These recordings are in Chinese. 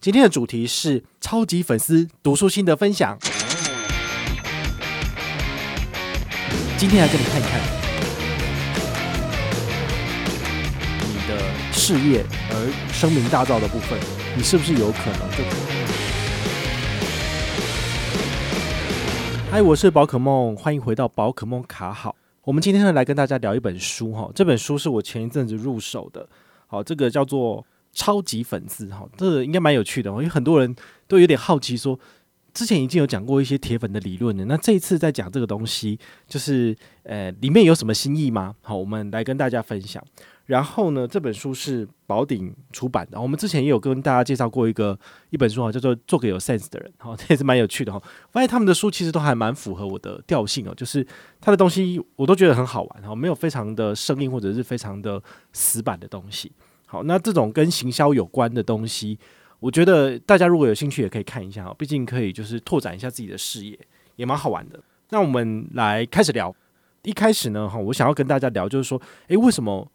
今天的主题是超级粉丝读书心得分享。今天来跟你看一看你的事业而声名大噪的部分，你是不是有可能就？嗨，我是宝可梦，欢迎回到宝可梦卡好。我们今天呢来跟大家聊一本书哈，这本书是我前一阵子入手的，好，这个叫做。超级粉丝哈，这个应该蛮有趣的哦，因为很多人都有点好奇，说之前已经有讲过一些铁粉的理论了，那这一次在讲这个东西，就是呃里面有什么新意吗？好，我们来跟大家分享。然后呢，这本书是宝鼎出版的，我们之前也有跟大家介绍过一个一本书啊，叫做《做个有 sense 的人》，好，这也是蛮有趣的哈。发现他们的书其实都还蛮符合我的调性哦，就是他的东西我都觉得很好玩哈，没有非常的生硬或者是非常的死板的东西。好，那这种跟行销有关的东西，我觉得大家如果有兴趣也可以看一下哈，毕竟可以就是拓展一下自己的视野，也蛮好玩的。那我们来开始聊。一开始呢，哈，我想要跟大家聊，就是说，诶，为什么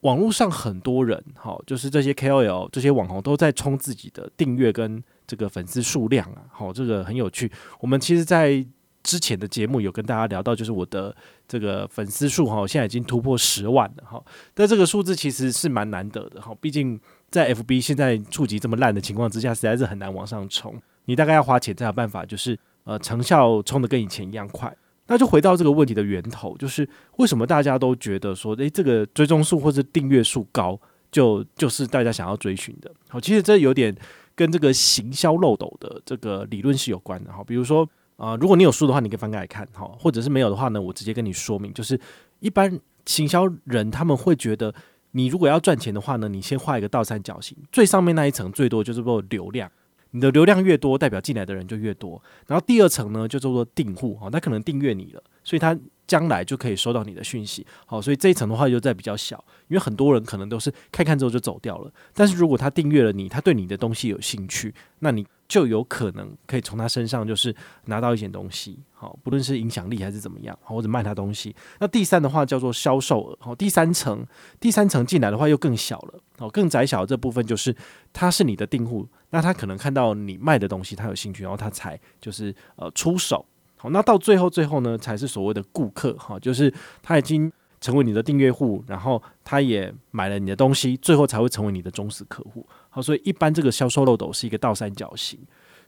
网络上很多人，哈，就是这些 KOL、这些网红都在冲自己的订阅跟这个粉丝数量啊？好，这个很有趣。我们其实，在之前的节目有跟大家聊到，就是我的这个粉丝数哈，现在已经突破十万了哈。但这个数字其实是蛮难得的哈，毕竟在 FB 现在触及这么烂的情况之下，实在是很难往上冲。你大概要花钱才有办法，就是呃成效冲得跟以前一样快。那就回到这个问题的源头，就是为什么大家都觉得说，诶，这个追踪数或者订阅数高，就就是大家想要追寻的。好，其实这有点跟这个行销漏斗的这个理论是有关的哈，比如说。啊、如果你有书的话，你可以翻开来看，哈，或者是没有的话呢，我直接跟你说明，就是一般行销人他们会觉得，你如果要赚钱的话呢，你先画一个倒三角形，最上面那一层最多就是做流量，你的流量越多，代表进来的人就越多，然后第二层呢就叫做订户，哈，他可能订阅你了，所以他将来就可以收到你的讯息，好，所以这一层的话就在比较小，因为很多人可能都是看看之后就走掉了，但是如果他订阅了你，他对你的东西有兴趣，那你。就有可能可以从他身上就是拿到一些东西，好，不论是影响力还是怎么样，或者卖他东西。那第三的话叫做销售额，好，第三层，第三层进来的话又更小了，好，更窄小这部分就是他是你的订户，那他可能看到你卖的东西他有兴趣，然后他才就是呃出手，好，那到最后最后呢才是所谓的顾客，哈，就是他已经成为你的订阅户，然后他也买了你的东西，最后才会成为你的忠实客户。好，所以一般这个销售漏斗是一个倒三角形。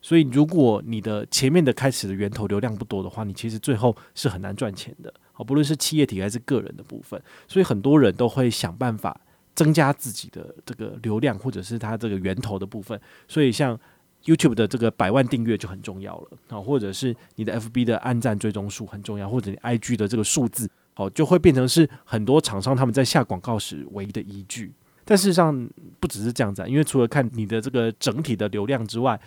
所以如果你的前面的开始的源头流量不多的话，你其实最后是很难赚钱的。好，不论是企业体还是个人的部分，所以很多人都会想办法增加自己的这个流量，或者是它这个源头的部分。所以像 YouTube 的这个百万订阅就很重要了。好，或者是你的 FB 的按赞追踪数很重要，或者你 IG 的这个数字，哦，就会变成是很多厂商他们在下广告时唯一的依据。但事实上不只是这样子啊，因为除了看你的这个整体的流量之外，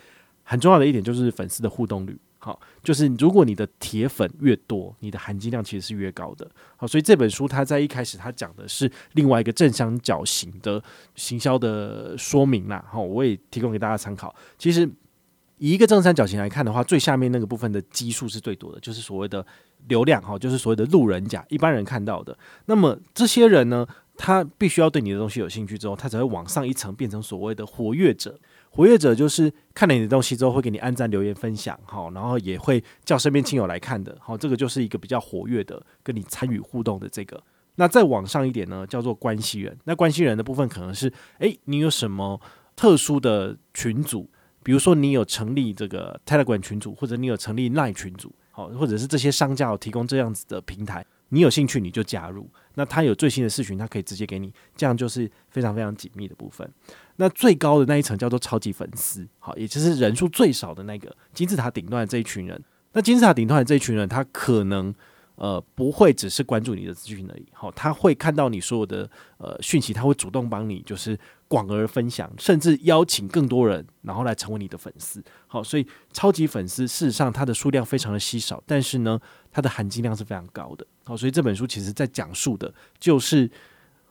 很重要的一点就是粉丝的互动率。好，就是如果你的铁粉越多，你的含金量其实是越高的。好，所以这本书它在一开始它讲的是另外一个正三角形的行销的说明啦。好，我也提供给大家参考。其实以一个正三角形来看的话，最下面那个部分的基数是最多的，就是所谓的流量。哈，就是所谓的路人甲，一般人看到的。那么这些人呢？他必须要对你的东西有兴趣之后，他才会往上一层变成所谓的活跃者。活跃者就是看了你的东西之后，会给你按赞、留言、分享，哈，然后也会叫身边亲友来看的，好，这个就是一个比较活跃的，跟你参与互动的这个。那再往上一点呢，叫做关系人。那关系人的部分可能是，诶，你有什么特殊的群组，比如说你有成立这个 Telegram 群组，或者你有成立 Line 群组，好，或者是这些商家有提供这样子的平台。你有兴趣你就加入，那他有最新的视频，他可以直接给你，这样就是非常非常紧密的部分。那最高的那一层叫做超级粉丝，好，也就是人数最少的那个金字塔顶端的这一群人。那金字塔顶端的这一群人，他可能呃不会只是关注你的资讯而已，好，他会看到你所有的呃讯息，他会主动帮你就是。广而分享，甚至邀请更多人，然后来成为你的粉丝。好，所以超级粉丝事实上它的数量非常的稀少，但是呢，它的含金量是非常高的。好，所以这本书其实在讲述的就是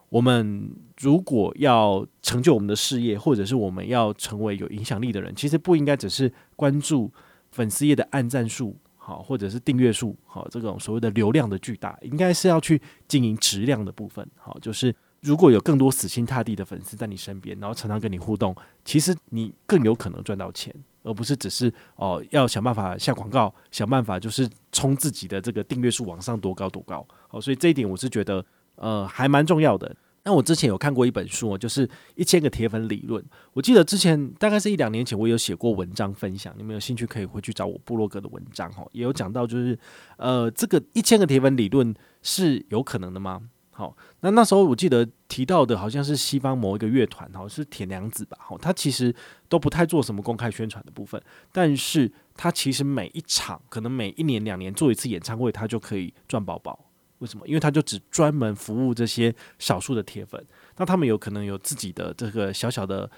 我们如果要成就我们的事业，或者是我们要成为有影响力的人，其实不应该只是关注粉丝页的按赞数，好，或者是订阅数，好，这种所谓的流量的巨大，应该是要去经营质量的部分。好，就是。如果有更多死心塌地的粉丝在你身边，然后常常跟你互动，其实你更有可能赚到钱，而不是只是哦、要想办法下广告，想办法就是冲自己的这个订阅数往上多高多高。好，所以这一点我是觉得呃还蛮重要的。那我之前有看过一本书，就是一千个铁粉理论。我记得之前大概是一两年前，我有写过文章分享，你们有兴趣可以回去找我部落格的文章哈，也有讲到就是呃这个一千个铁粉理论是有可能的吗？好，那那时候我记得提到的好像是西方某一个乐团，好像是铁娘子吧，好，他其实都不太做什么公开宣传的部分，但是他其实每一场可能每一年两年做一次演唱会，他就可以赚饱饱。为什么？因为他就只专门服务这些少数的铁粉，那他们有可能有自己的这个小小的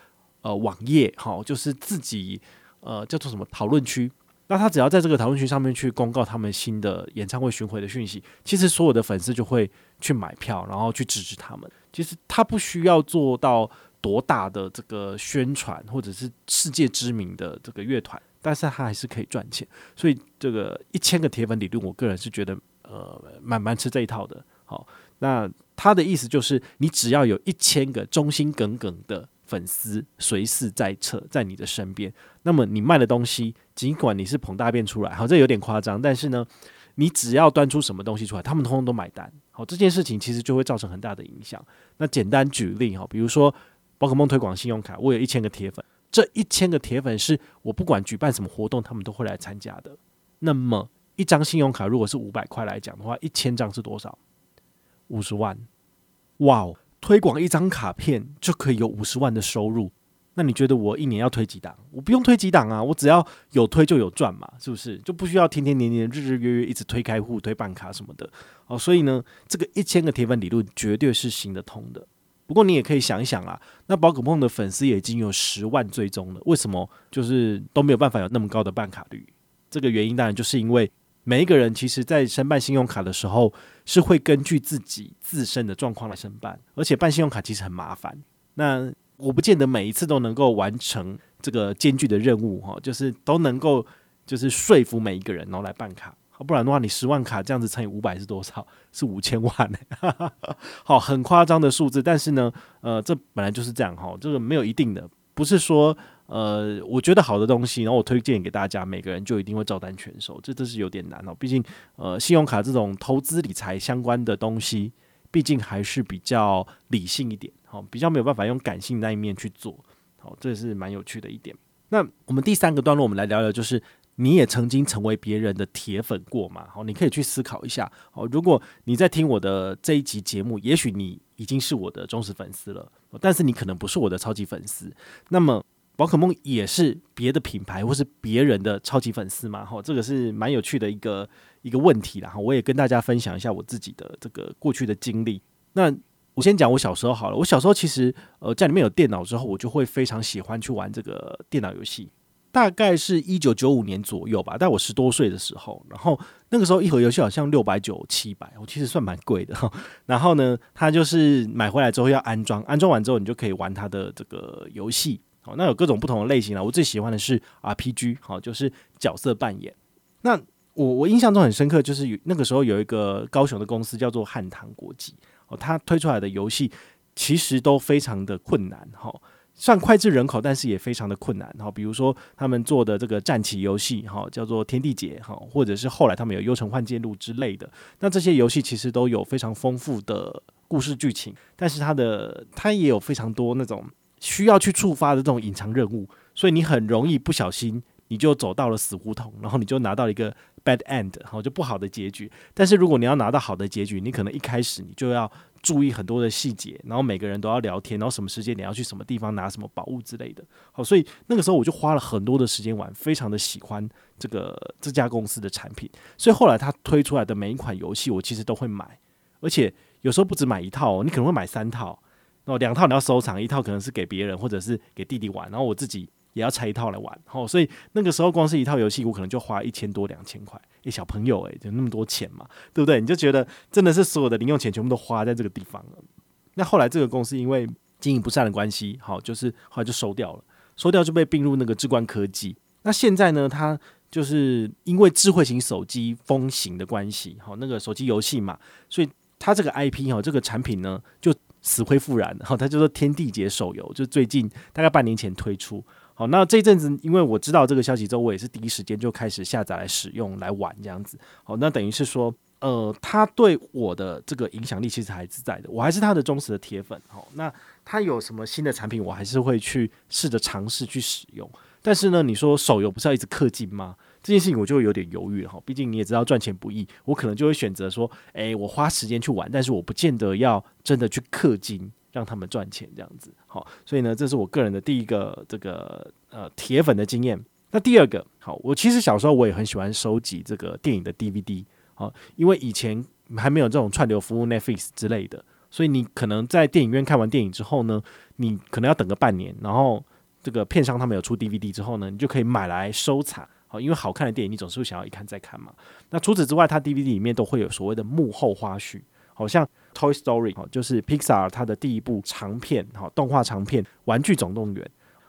呃网页，好，就是自己呃叫做什么讨论区。那他只要在这个讨论区上面去公告他们新的演唱会巡回的讯息，其实所有的粉丝就会去买票，然后去支持他们。其实他不需要做到多大的这个宣传，或者是世界知名的这个乐团，但是他还是可以赚钱。所以这个一千个铁粉理论，我个人是觉得。呃，蛮蛮吃这一套的。好，那他的意思就是，你只要有一千个忠心耿耿的粉丝随侍在侧，在你的身边，那么你卖的东西，尽管你是捧大便出来，好，这有点夸张，但是呢，你只要端出什么东西出来，他们通通都买单。好，这件事情其实就会造成很大的影响。那简单举例哈，比如说宝可梦推广信用卡，我有一千个铁粉，这一千个铁粉是我不管举办什么活动，他们都会来参加的。那么一张信用卡如果是五百块来讲的话，一千张是多少？五十万！哇哦，推广一张卡片就可以有五十万的收入。那你觉得我一年要推几档？我不用推几档啊，我只要有推就有赚嘛，是不是？就不需要天天年年日日月月一直推开户、推办卡什么的。哦，所以呢，这个一千个铁粉理论绝对是行得通的。不过你也可以想一想啊，那宝可梦的粉丝也已经有十万追踪了，为什么就是都没有办法有那么高的办卡率？这个原因当然就是因为。每一个人其实，在申办信用卡的时候，是会根据自己自身的状况来申办，而且办信用卡其实很麻烦。那我不见得每一次都能够完成这个艰巨的任务，哈，就是都能够就是说服每一个人，然后来办卡。不然的话，你十万卡这样子乘以五百是多少？是五千万呢？好，很夸张的数字。但是呢，呃，这本来就是这样哈，这个没有一定的，不是说。呃，我觉得好的东西，然后我推荐给大家，每个人就一定会照单全收，这这是有点难哦。毕竟，呃，信用卡这种投资理财相关的东西，毕竟还是比较理性一点，好，比较没有办法用感性那一面去做，好，这是蛮有趣的一点。那我们第三个段落，我们来聊聊，就是你也曾经成为别人的铁粉过嘛？好，你可以去思考一下。好，如果你在听我的这一集节目，也许你已经是我的忠实粉丝了，但是你可能不是我的超级粉丝，那么。宝可梦也是别的品牌或是别人的超级粉丝嘛？哈，这个是蛮有趣的一个一个问题啦。哈，我也跟大家分享一下我自己的这个过去的经历。那我先讲我小时候好了。我小时候其实呃，家里面有电脑之后，我就会非常喜欢去玩这个电脑游戏。大概是一九九五年左右吧，在我十多岁的时候，然后那个时候一盒游戏好像六百九七百，我其实算蛮贵的。然后呢，它就是买回来之后要安装，安装完之后你就可以玩它的这个游戏。好，那有各种不同的类型啊。我最喜欢的是 RPG，好，就是角色扮演。那我我印象中很深刻，就是有那个时候有一个高雄的公司叫做汉唐国际，哦，它推出来的游戏其实都非常的困难，哈，算脍炙人口，但是也非常的困难。哈，比如说他们做的这个战棋游戏，哈，叫做天地劫，哈，或者是后来他们有幽城幻剑录之类的。那这些游戏其实都有非常丰富的故事剧情，但是它的它也有非常多那种。需要去触发的这种隐藏任务，所以你很容易不小心你就走到了死胡同，然后你就拿到一个 bad end，好，就不好的结局。但是如果你要拿到好的结局，你可能一开始你就要注意很多的细节，然后每个人都要聊天，然后什么时间你要去什么地方拿什么宝物之类的。好，所以那个时候我就花了很多的时间玩，非常的喜欢这个这家公司的产品。所以后来他推出来的每一款游戏，我其实都会买，而且有时候不止买一套，你可能会买三套。哦，两套你要收藏，一套可能是给别人或者是给弟弟玩，然后我自己也要拆一套来玩。哦，所以那个时候光是一套游戏，我可能就花一千多两千块。诶，小朋友诶，就那么多钱嘛，对不对？你就觉得真的是所有的零用钱全部都花在这个地方了。那后来这个公司因为经营不善的关系，好，就是后来就收掉了，收掉就被并入那个智冠科技。那现在呢，它就是因为智慧型手机风行的关系，好，那个手机游戏嘛，所以它这个 IP 哈，这个产品呢就。死灰复燃，好，它叫做《天地劫》手游，就最近大概半年前推出。好，那这阵子因为我知道这个消息之后，我也是第一时间就开始下载来使用来玩这样子。好，那等于是说，呃，他对我的这个影响力其实还是在的，我还是他的忠实的铁粉。好，那他有什么新的产品，我还是会去试着尝试去使用。但是呢，你说手游不是要一直氪金吗？这件事情我就有点犹豫了哈。毕竟你也知道赚钱不易，我可能就会选择说，诶，我花时间去玩，但是我不见得要真的去氪金。让他们赚钱这样子，好，所以呢，这是我个人的第一个这个呃铁粉的经验。那第二个，好，我其实小时候我也很喜欢收集这个电影的 DVD，好，因为以前还没有这种串流服务 Netflix 之类的，所以你可能在电影院看完电影之后呢，你可能要等个半年，然后这个片商他们有出 DVD 之后呢，你就可以买来收藏，好，因为好看的电影你总是会想要一看再看嘛。那除此之外，它 DVD 里面都会有所谓的幕后花絮，好像。Toy Story 哦，就是 Pixar 它的第一部长片，哈，动画长片《玩具总动员》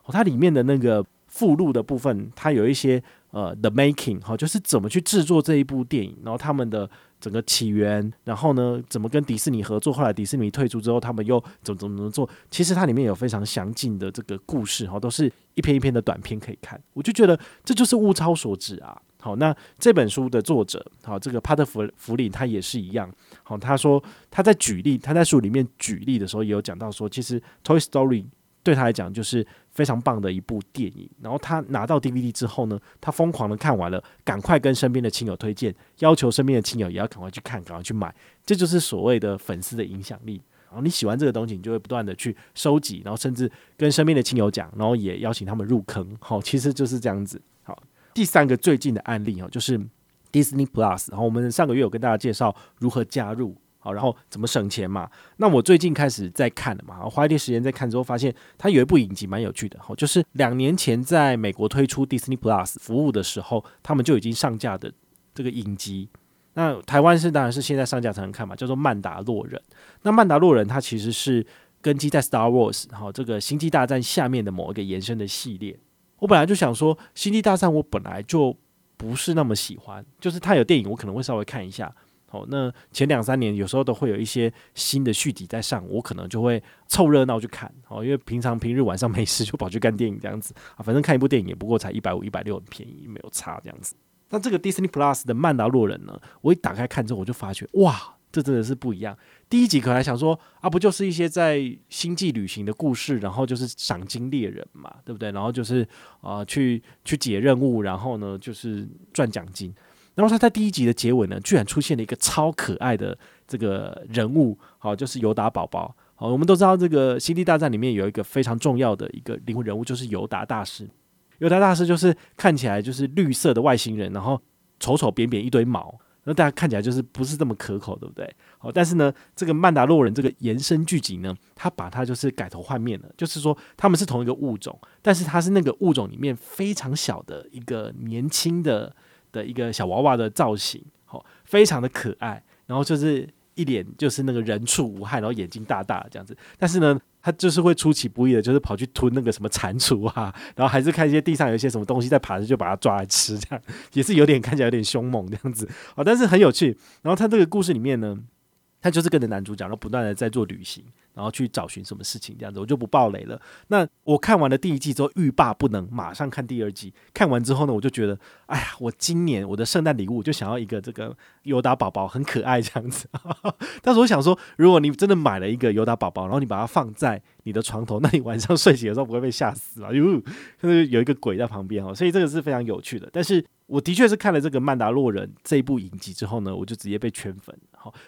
哦，它里面的那个附录的部分，它有一些呃 The Making 哈，就是怎么去制作这一部电影，然后他们的整个起源，然后呢，怎么跟迪士尼合作，后来迪士尼退出之后，他们又怎么怎么怎么做，其实它里面有非常详尽的这个故事哈，都是一篇一篇的短片可以看，我就觉得这就是物超所值啊。好，那这本书的作者，好，这个帕特弗弗里他也是一样。好，他说他在举例，他在书里面举例的时候，也有讲到说，其实《Toy Story》对他来讲就是非常棒的一部电影。然后他拿到 DVD 之后呢，他疯狂的看完了，赶快跟身边的亲友推荐，要求身边的亲友也要赶快去看，赶快去买。这就是所谓的粉丝的影响力。然后你喜欢这个东西，你就会不断的去收集，然后甚至跟身边的亲友讲，然后也邀请他们入坑。好，其实就是这样子。第三个最近的案例哦，就是 Disney Plus。然后我们上个月有跟大家介绍如何加入，好，然后怎么省钱嘛。那我最近开始在看了嘛，花一点时间在看之后，发现它有一部影集蛮有趣的，好，就是两年前在美国推出 Disney Plus 服务的时候，他们就已经上架的这个影集。那台湾是当然是现在上架才能看嘛，叫做《曼达洛人》。那《曼达洛人》它其实是根基在 Star Wars，好，这个星际大战下面的某一个延伸的系列。我本来就想说，《星际大战》我本来就不是那么喜欢，就是它有电影，我可能会稍微看一下。好，那前两三年有时候都会有一些新的续集在上，我可能就会凑热闹去看。好，因为平常平日晚上没事就跑去看电影这样子啊，反正看一部电影也不过才一百五、一百六，很便宜，没有差这样子。那这个 Disney Plus 的《曼达洛人》呢，我一打开看之后，我就发觉哇！这真的是不一样。第一集可能还想说啊，不就是一些在星际旅行的故事，然后就是赏金猎人嘛，对不对？然后就是啊、去去解任务，然后呢就是赚奖金。然后他在第一集的结尾呢，居然出现了一个超可爱的这个人物，好，就是尤达宝宝。好，我们都知道这个《星际大战》里面有一个非常重要的一个灵魂人物，就是尤达大师。尤达大师就是看起来就是绿色的外星人，然后丑丑扁扁一堆毛。那大家看起来就是不是这么可口，对不对？好，但是呢，这个曼达洛人这个延伸剧集呢，他把它就是改头换面了，就是说他们是同一个物种，但是他是那个物种里面非常小的一个年轻的的一个小娃娃的造型，好，非常的可爱，然后就是一脸就是那个人畜无害，然后眼睛大大的这样子，但是呢。他就是会出其不意的，就是跑去吞那个什么蟾蜍啊，然后还是看一些地上有一些什么东西在爬着，就把它抓来吃，这样也是有点看起来有点凶猛这样子啊，但是很有趣。然后他这个故事里面呢，他就是跟着男主角，然后不断的在做旅行。然后去找寻什么事情，这样子我就不爆雷了。那我看完了第一季之后，欲罢不能，马上看第二季。看完之后呢，我就觉得，哎呀，我今年我的圣诞礼物就想要一个这个尤达宝宝，很可爱这样子。但是我想说，如果你真的买了一个尤达宝宝，然后你把它放在你的床头，那你晚上睡醒的时候不会被吓死啊？哟，就是有一个鬼在旁边哦，所以这个是非常有趣的。但是我的确是看了这个《曼达洛人》这一部影集之后呢，我就直接被圈粉。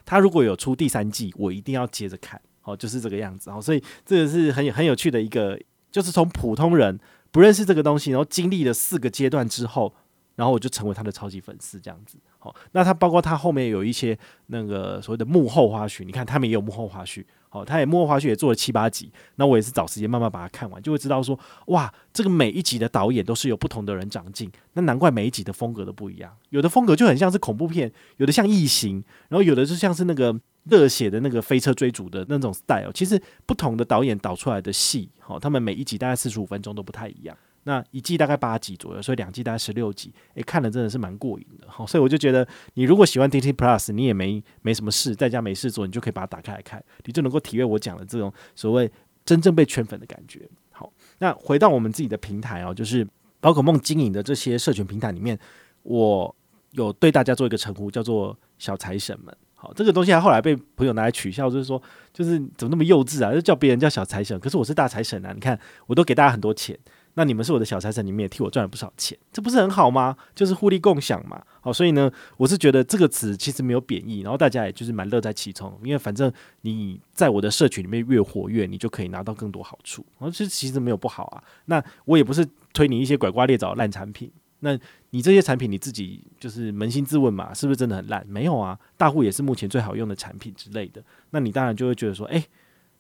他如果有出第三季，我一定要接着看。哦，就是这个样子，好，所以这个是很有很有趣的一个，就是从普通人不认识这个东西，然后经历了四个阶段之后，然后我就成为他的超级粉丝，这样子。好，那他包括他后面有一些那个所谓的幕后花絮，你看他们也有幕后花絮。好，他也幕后花絮也做了七八集，那我也是找时间慢慢把它看完，就会知道说，哇，这个每一集的导演都是有不同的人长进，那难怪每一集的风格都不一样，有的风格就很像是恐怖片，有的像异形，然后有的就像是那个。热血的那个飞车追逐的那种 style，其实不同的导演导出来的戏，好，他们每一集大概四十五分钟都不太一样。那一季大概八集左右，所以两季大概十六集，诶，看了真的是蛮过瘾的哈。所以我就觉得，你如果喜欢 T T Plus，你也没没什么事，在家没事做，你就可以把它打开来看，你就能够体会我讲的这种所谓真正被圈粉的感觉。好，那回到我们自己的平台哦，就是宝可梦经营的这些社群平台里面，我有对大家做一个称呼，叫做小财神们。好，这个东西还后来被朋友拿来取笑，就是说，就是怎么那么幼稚啊？就叫别人叫小财神，可是我是大财神啊！你看，我都给大家很多钱，那你们是我的小财神，你们也替我赚了不少钱，这不是很好吗？就是互利共享嘛。好，所以呢，我是觉得这个词其实没有贬义，然后大家也就是蛮乐在其中，因为反正你在我的社群里面越活跃，你就可以拿到更多好处。然后其实其实没有不好啊。那我也不是推你一些拐瓜裂枣烂产品。那你这些产品你自己就是扪心自问嘛，是不是真的很烂？没有啊，大户也是目前最好用的产品之类的。那你当然就会觉得说，诶、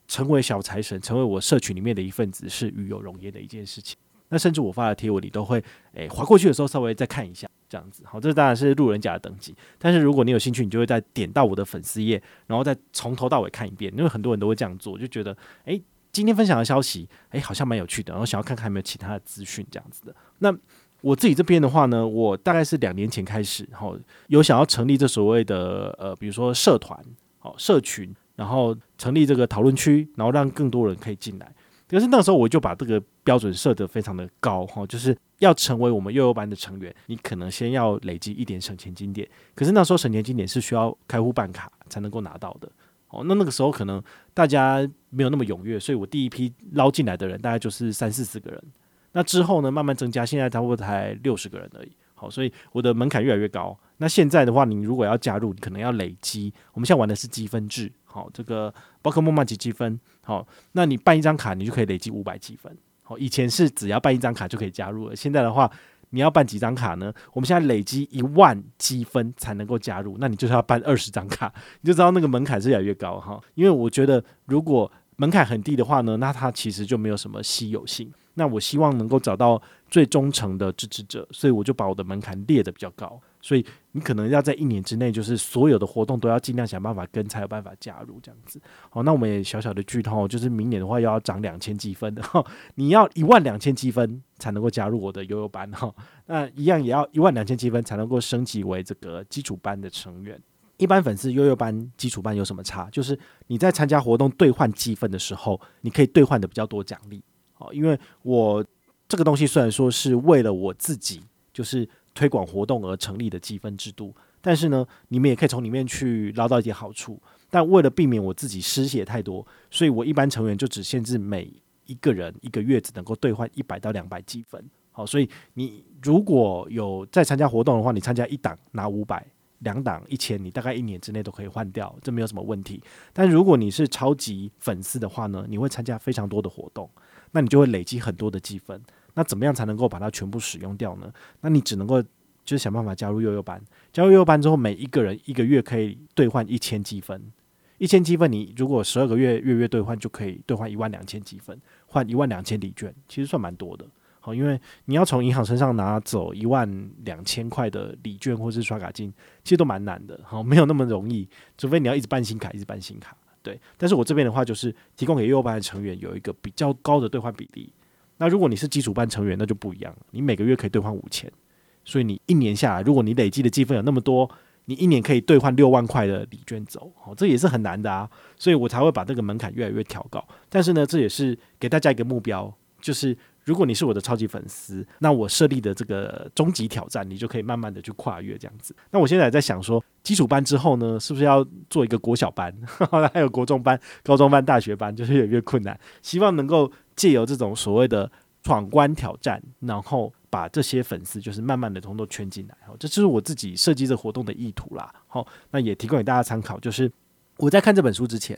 成为小财神，成为我社群里面的一份子，是与有荣焉的一件事情。那甚至我发的贴文，你都会诶划过去的时候稍微再看一下，这样子。好，这当然是路人甲的等级。但是如果你有兴趣，你就会再点到我的粉丝页，然后再从头到尾看一遍。因为很多人都会这样做，就觉得，诶、今天分享的消息，诶、好像蛮有趣的，然后想要看看有没有其他的资讯这样子的。那我自己这边的话呢，我大概是两年前开始，然后有想要成立这所谓的呃，比如说社团、好社群，然后成立这个讨论区，然后让更多人可以进来。可是那时候我就把这个标准设得非常的高哈，就是要成为我们幼幼班的成员，你可能先要累积一点省钱金点。可是那时候省钱金点是需要开户办卡才能够拿到的哦。那那个时候可能大家没有那么踊跃，所以我第一批捞进来的人大概就是三四十个人。那之后呢，慢慢增加，现在差不多才六十个人而已。好，所以我的门槛越来越高。那现在的话，你如果要加入，你可能要累积。我们现在玩的是积分制，好，这个宝可梦满级积分，好，那你办一张卡，你就可以累积五百积分。哦，以前是只要办一张卡就可以加入了，现在的话，你要办几张卡呢？我们现在累积一万积分才能够加入，那你就是要办二十张卡，你就知道那个门槛是越来越高哈。因为我觉得，如果门槛很低的话呢，那它其实就没有什么稀有性。那我希望能够找到最忠诚的支持者，所以我就把我的门槛列得比较高。所以你可能要在一年之内，就是所有的活动都要尽量想办法跟，才有办法加入这样子。好，那我们也小小的剧透，就是明年的话又要涨两千积分的哈，你要一万两千积分才能够加入我的悠悠班哈。那一样也要一万两千积分才能够升级为这个基础班的成员。一般粉丝悠悠班、基础班有什么差？就是你在参加活动兑换积分的时候，你可以兑换的比较多奖励。好，因为我这个东西虽然说是为了我自己，就是推广活动而成立的积分制度，但是呢，你们也可以从里面去捞到一点好处。但为了避免我自己失血太多，所以我一般成员就只限制每一个人一个月只能够兑换一百到两百积分。好，所以你如果有在参加活动的话，你参加一档拿五百。两档一千，你大概一年之内都可以换掉，这没有什么问题。但如果你是超级粉丝的话呢，你会参加非常多的活动，那你就会累积很多的积分。那怎么样才能够把它全部使用掉呢？那你只能够就是想办法加入幼幼班。加入幼幼班之后，每一个人一个月可以兑换一千积分。一千积分，你如果十二个月月月兑换，就可以兑换一万两千积分，换一万两千礼券，其实算蛮多的。好，因为你要从银行身上拿走一万两千块的礼券或是刷卡金，其实都蛮难的。好，没有那么容易，除非你要一直办新卡，一直办新卡。对，但是我这边的话，就是提供给幼幼班的成员有一个比较高的兑换比例。那如果你是基础班成员，那就不一样了，你每个月可以兑换五千，所以你一年下来，如果你累积的积分有那么多，你一年可以兑换六万块的礼券走。好，这也是很难的啊，所以我才会把这个门槛越来越调高。但是呢，这也是给大家一个目标，就是。如果你是我的超级粉丝，那我设立的这个终极挑战，你就可以慢慢的去跨越这样子。那我现在在想说，基础班之后呢，是不是要做一个国小班，还有国中班、高中班、大学班，就是越来越困难。希望能够借由这种所谓的闯关挑战，然后把这些粉丝就是慢慢的通都圈进来。好，这就是我自己设计这活动的意图啦。好，那也提供给大家参考。就是我在看这本书之前，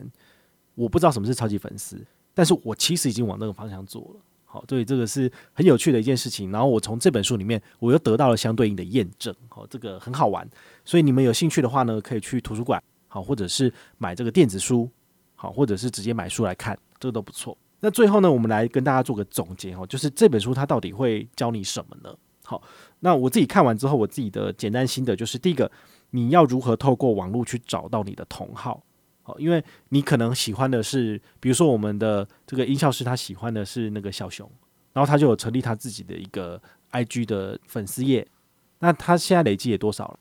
我不知道什么是超级粉丝，但是我其实已经往那个方向做了。好，对，这个是很有趣的一件事情。然后我从这本书里面，我又得到了相对应的验证。好，这个很好玩。所以你们有兴趣的话呢，可以去图书馆，好，或者是买这个电子书，好，或者是直接买书来看，这个都不错。那最后呢，我们来跟大家做个总结哈，就是这本书它到底会教你什么呢？好，那我自己看完之后，我自己的简单心得就是：第一个，你要如何透过网络去找到你的同好。好，因为你可能喜欢的是，比如说我们的这个音效师，他喜欢的是那个小熊，然后他就有成立他自己的一个 IG 的粉丝页。那他现在累计也多少了？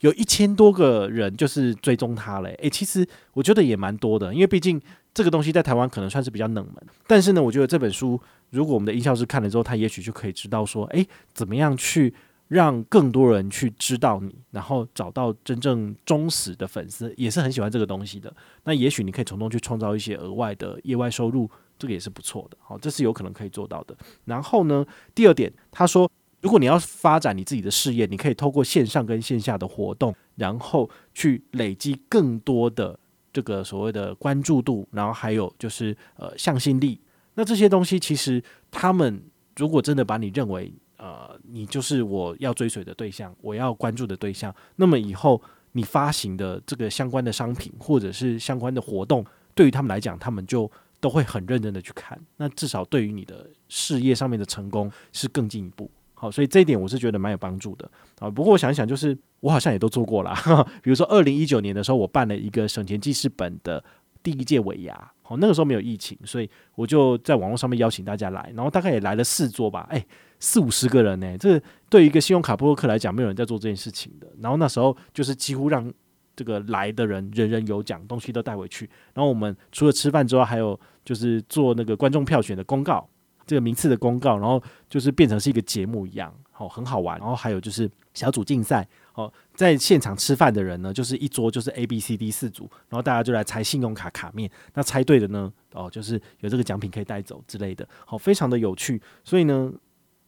有一千多个人就是追踪他嘞。诶，其实我觉得也蛮多的，因为毕竟这个东西在台湾可能算是比较冷门。但是呢，我觉得这本书如果我们的音效师看了之后，他也许就可以知道说，诶，怎么样去让更多人去知道你，然后找到真正忠实的粉丝，也是很喜欢这个东西的。那也许你可以从中去创造一些额外的业外收入，这个也是不错的。好，这是有可能可以做到的。然后呢，第二点，他说。如果你要发展你自己的事业，你可以透过线上跟线下的活动，然后去累积更多的这个所谓的关注度，然后还有就是呃向心力。那这些东西其实他们如果真的把你认为呃你就是我要追随的对象，我要关注的对象，那么以后你发行的这个相关的商品或者是相关的活动，对于他们来讲，他们就都会很认真的去看。那至少对于你的事业上面的成功是更进一步。好，所以这一点我是觉得蛮有帮助的啊。不过我想一想，就是我好像也都做过了。比如说，二零一九年的时候，我办了一个省钱记事本的第一届尾牙。好，那个时候没有疫情，所以我就在网络上面邀请大家来，然后大概也来了四桌吧。哎，四五十个人呢，这对于一个信用卡部落客来讲，没有人在做这件事情的。然后那时候就是几乎让这个来的人人人有奖，东西都带回去。然后我们除了吃饭之外，还有就是做那个观众票选的公告。这个名次的公告，然后就是变成是一个节目一样，好，很好玩。然后还有就是小组竞赛，哦，在现场吃饭的人呢，就是一桌就是 A、B、C、D 四组，然后大家就来猜信用卡卡面。那猜对的呢，哦，就是有这个奖品可以带走之类的，好，非常的有趣。所以呢，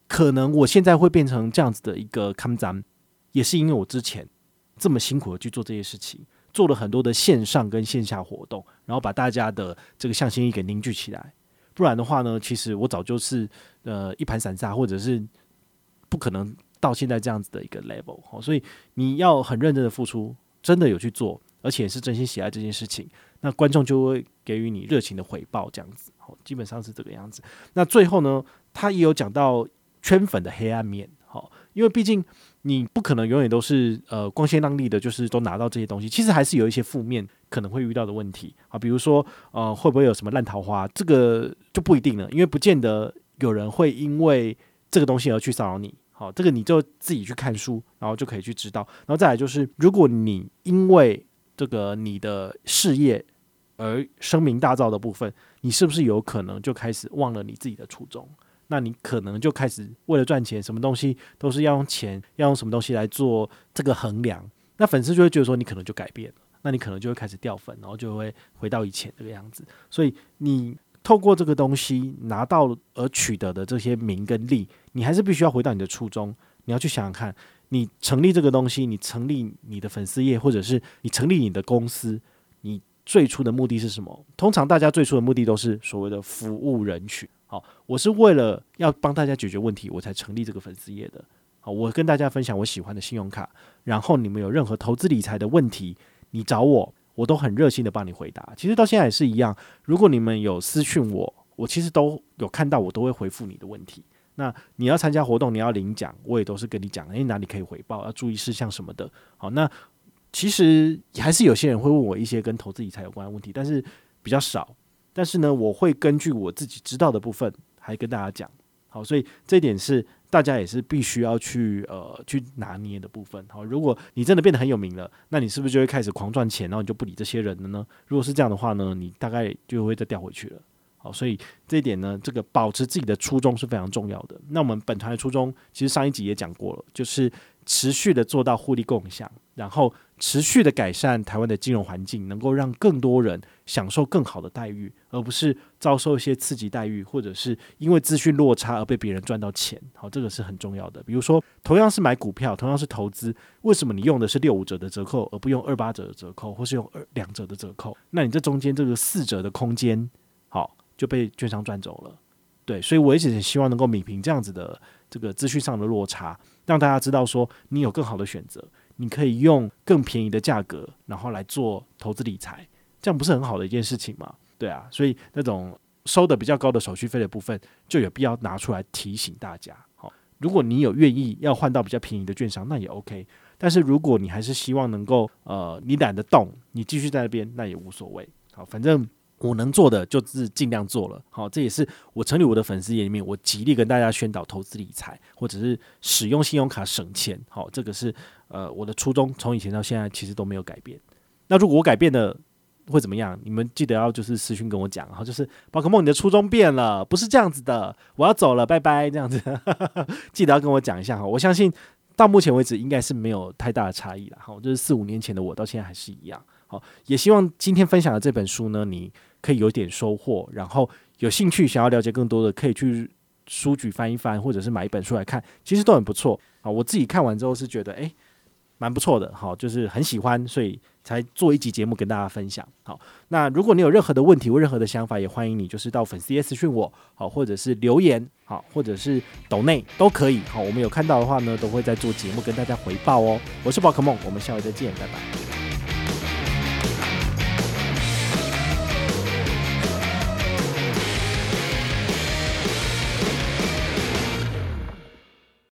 可能我现在会变成这样子的一个看展，也是因为我之前这么辛苦的去做这些事情，做了很多的线上跟线下活动，然后把大家的这个向心力给凝聚起来。不然的话呢，其实我早就是呃一盘散沙，或者是不可能到现在这样子的一个 level。好，所以你要很认真的付出，真的有去做，而且是真心喜爱这件事情，那观众就会给予你热情的回报，这样子。好，基本上是这个样子。那最后呢，他也有讲到圈粉的黑暗面。好，因为毕竟。你不可能永远都是呃光鲜亮丽的，就是都拿到这些东西。其实还是有一些负面可能会遇到的问题啊，比如说呃会不会有什么烂桃花？这个就不一定了，因为不见得有人会因为这个东西而去骚扰你。好，这个你就自己去看书，然后就可以去知道。然后再来就是，如果你因为这个你的事业而声名大噪的部分，你是不是有可能就开始忘了你自己的初衷？那你可能就开始为了赚钱，什么东西都是要用钱，要用什么东西来做这个衡量。那粉丝就会觉得说你可能就改变了，那你可能就会开始掉粉，然后就会回到以前这个样子。所以你透过这个东西拿到而取得的这些名跟利，你还是必须要回到你的初衷。你要去想想看，你成立这个东西，你成立你的粉丝业，或者是你成立你的公司，你最初的目的是什么？通常大家最初的目的都是所谓的服务人群。好，我是为了要帮大家解决问题，我才成立这个粉丝页的。好，我跟大家分享我喜欢的信用卡，然后你们有任何投资理财的问题，你找我，我都很热心的帮你回答。其实到现在也是一样，如果你们有私讯我，我其实都有看到，我都会回复你的问题。那你要参加活动，你要领奖，我也都是跟你讲，诶，哪里可以回报，要注意事项什么的。好，那其实还是有些人会问我一些跟投资理财有关的问题，但是比较少。但是呢，我会根据我自己知道的部分，还跟大家讲。好，所以这一点是大家也是必须要去呃去拿捏的部分。好，如果你真的变得很有名了，那你是不是就会开始狂赚钱，然后你就不理这些人了呢？如果是这样的话呢，你大概就会再掉回去了。好，所以这一点呢，这个保持自己的初衷是非常重要的。那我们本团的初衷，其实上一集也讲过了，就是持续的做到互利共享，然后。持续的改善台湾的金融环境，能够让更多人享受更好的待遇，而不是遭受一些次级待遇，或者是因为资讯落差而被别人赚到钱。好，这个是很重要的。比如说，同样是买股票，同样是投资，为什么你用的是六五折的折扣，而不用二八折的折扣，或是用二两折的折扣？那你这中间这个四折的空间，好就被券商赚走了。对，所以我一直很希望能够弭平这样子的这个资讯上的落差，让大家知道说你有更好的选择。你可以用更便宜的价格，然后来做投资理财，这样不是很好的一件事情吗？对啊，所以那种收的比较高的手续费的部分，就有必要拿出来提醒大家。好，如果你有愿意要换到比较便宜的券商，那也 OK。但是如果你还是希望能够，呃，你懒得动，你继续在那边，那也无所谓。好，反正我能做的就是尽量做了。好，这也是我成立我的粉丝页里面，我极力跟大家宣导投资理财，或者是使用信用卡省钱。好，这个是呃我的初衷，从以前到现在其实都没有改变。那如果我改变了，会怎么样？你们记得要就是私讯跟我讲，然后就是宝可梦，你的初衷变了，不是这样子的，我要走了，拜拜，这样子，记得要跟我讲一下哈。我相信到目前为止应该是没有太大的差异了，好，就是四五年前的我到现在还是一样。好，也希望今天分享的这本书呢，你可以有点收获，然后有兴趣想要了解更多的，可以去书局翻一翻，或者是买一本书来看，其实都很不错啊。我自己看完之后是觉得，诶，蛮不错的，好，就是很喜欢，所以才做一集节目跟大家分享。好，那如果你有任何的问题或任何的想法，也欢迎你就是到粉丝页私讯我，好，或者是留言，好，或者是抖内都可以。好，我们有看到的话呢，都会在做节目跟大家回报哦。我是宝可梦，我们下回再见，拜拜。